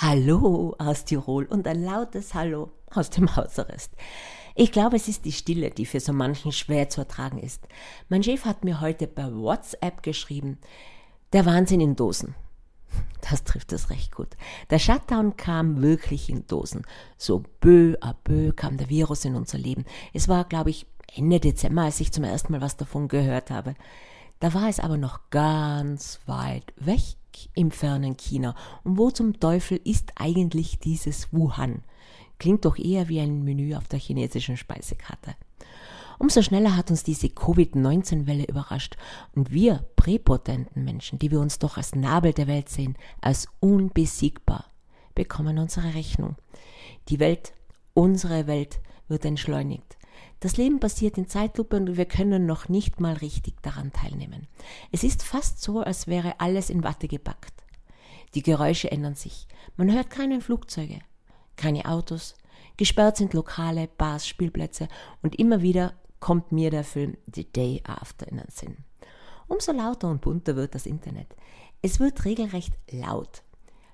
Hallo aus Tirol und ein lautes Hallo aus dem Hausarrest. Ich glaube, es ist die Stille, die für so manchen schwer zu ertragen ist. Mein Chef hat mir heute bei WhatsApp geschrieben, der Wahnsinn in Dosen. Das trifft es recht gut. Der Shutdown kam wirklich in Dosen. So bö a bö kam der Virus in unser Leben. Es war, glaube ich, Ende Dezember, als ich zum ersten Mal was davon gehört habe. Da war es aber noch ganz weit weg im fernen China. Und wo zum Teufel ist eigentlich dieses Wuhan? Klingt doch eher wie ein Menü auf der chinesischen Speisekarte. Umso schneller hat uns diese Covid-19-Welle überrascht und wir präpotenten Menschen, die wir uns doch als Nabel der Welt sehen, als unbesiegbar, bekommen unsere Rechnung. Die Welt, unsere Welt, wird entschleunigt. Das Leben passiert in Zeitlupe und wir können noch nicht mal richtig daran teilnehmen. Es ist fast so, als wäre alles in Watte gepackt. Die Geräusche ändern sich. Man hört keine Flugzeuge, keine Autos. Gesperrt sind Lokale, Bars, Spielplätze und immer wieder kommt mir der Film The Day After in den Sinn. Umso lauter und bunter wird das Internet. Es wird regelrecht laut.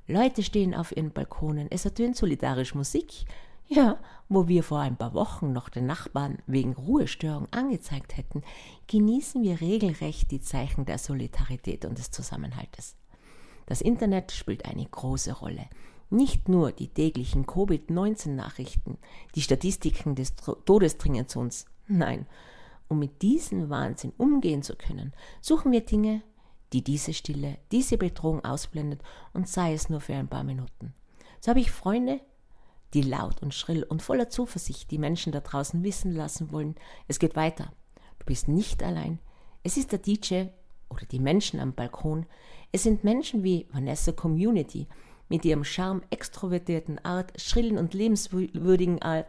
Leute stehen auf ihren Balkonen, es ertönt solidarisch Musik, ja, wo wir vor ein paar Wochen noch den Nachbarn wegen Ruhestörung angezeigt hätten, genießen wir regelrecht die Zeichen der Solidarität und des Zusammenhaltes. Das Internet spielt eine große Rolle. Nicht nur die täglichen Covid-19-Nachrichten, die Statistiken des Todes dringen zu uns. Nein, um mit diesem Wahnsinn umgehen zu können, suchen wir Dinge, die diese Stille, diese Bedrohung ausblendet und sei es nur für ein paar Minuten. So habe ich Freunde, die laut und schrill und voller Zuversicht die Menschen da draußen wissen lassen wollen, es geht weiter. Du bist nicht allein. Es ist der DJ oder die Menschen am Balkon. Es sind Menschen wie Vanessa Community mit ihrem Charme, extrovertierten Art, schrillen und lebenswürdigen Art,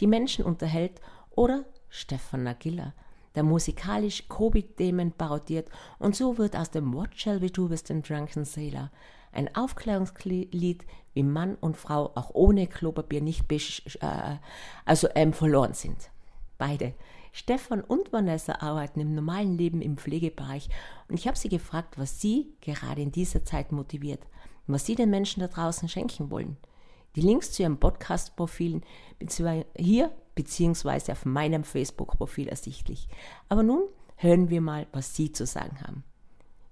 die Menschen unterhält oder Stefan Nagilla, der musikalisch Covid-Themen parodiert und so wird aus dem What Shall We Do with the Drunken Sailor ein Aufklärungslied, wie Mann und Frau auch ohne Klopapier nicht äh, also ähm, verloren sind. Beide. Stefan und Vanessa arbeiten im normalen Leben im Pflegebereich und ich habe sie gefragt, was sie gerade in dieser Zeit motiviert was sie den Menschen da draußen schenken wollen. Die Links zu ihren Podcast-Profilen hier beziehungsweise auf meinem Facebook-Profil ersichtlich. Aber nun hören wir mal, was Sie zu sagen haben.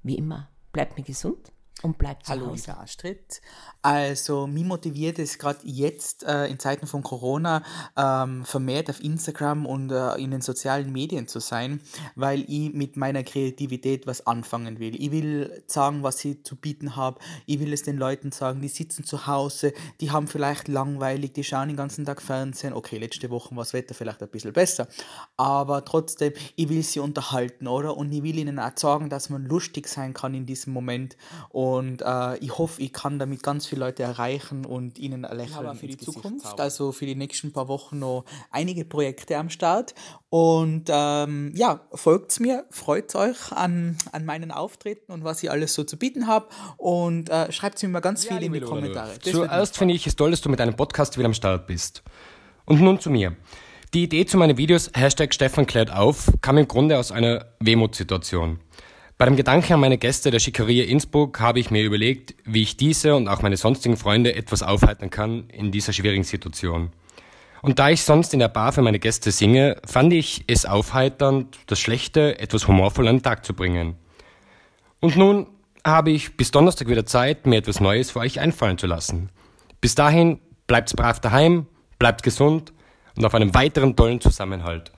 Wie immer, bleibt mir gesund und bleibt zu Hallo, Hause. liebe Astrid. Also, mich motiviert es gerade jetzt äh, in Zeiten von Corona ähm, vermehrt auf Instagram und äh, in den sozialen Medien zu sein, weil ich mit meiner Kreativität was anfangen will. Ich will sagen, was ich zu bieten habe. Ich will es den Leuten sagen, die sitzen zu Hause, die haben vielleicht langweilig, die schauen den ganzen Tag Fernsehen. Okay, letzte Woche war das Wetter vielleicht ein bisschen besser, aber trotzdem, ich will sie unterhalten, oder? Und ich will ihnen auch sagen, dass man lustig sein kann in diesem Moment. Und äh, ich hoffe, ich kann damit ganz viele Leute erreichen und ihnen ein Lächeln für die Zukunft. Zaubern. Also für die nächsten paar Wochen noch einige Projekte am Start. Und ähm, ja, folgt mir, freut euch an, an meinen Auftritten und was ich alles so zu bieten habe. Und äh, schreibt mir mal ganz viel in die Kommentare. Zuerst finde ich es toll, dass du mit einem Podcast wieder am Start bist. Und nun zu mir. Die Idee zu meinen Videos Hashtag Stefan klärt auf kam im Grunde aus einer Wehmutsituation. Bei dem Gedanken an meine Gäste der Schickeria Innsbruck habe ich mir überlegt, wie ich diese und auch meine sonstigen Freunde etwas aufheitern kann in dieser schwierigen Situation. Und da ich sonst in der Bar für meine Gäste singe, fand ich es aufheiternd, das Schlechte etwas humorvoll an den Tag zu bringen. Und nun habe ich bis Donnerstag wieder Zeit, mir etwas Neues für euch einfallen zu lassen. Bis dahin bleibt's brav daheim, bleibt gesund und auf einen weiteren tollen Zusammenhalt.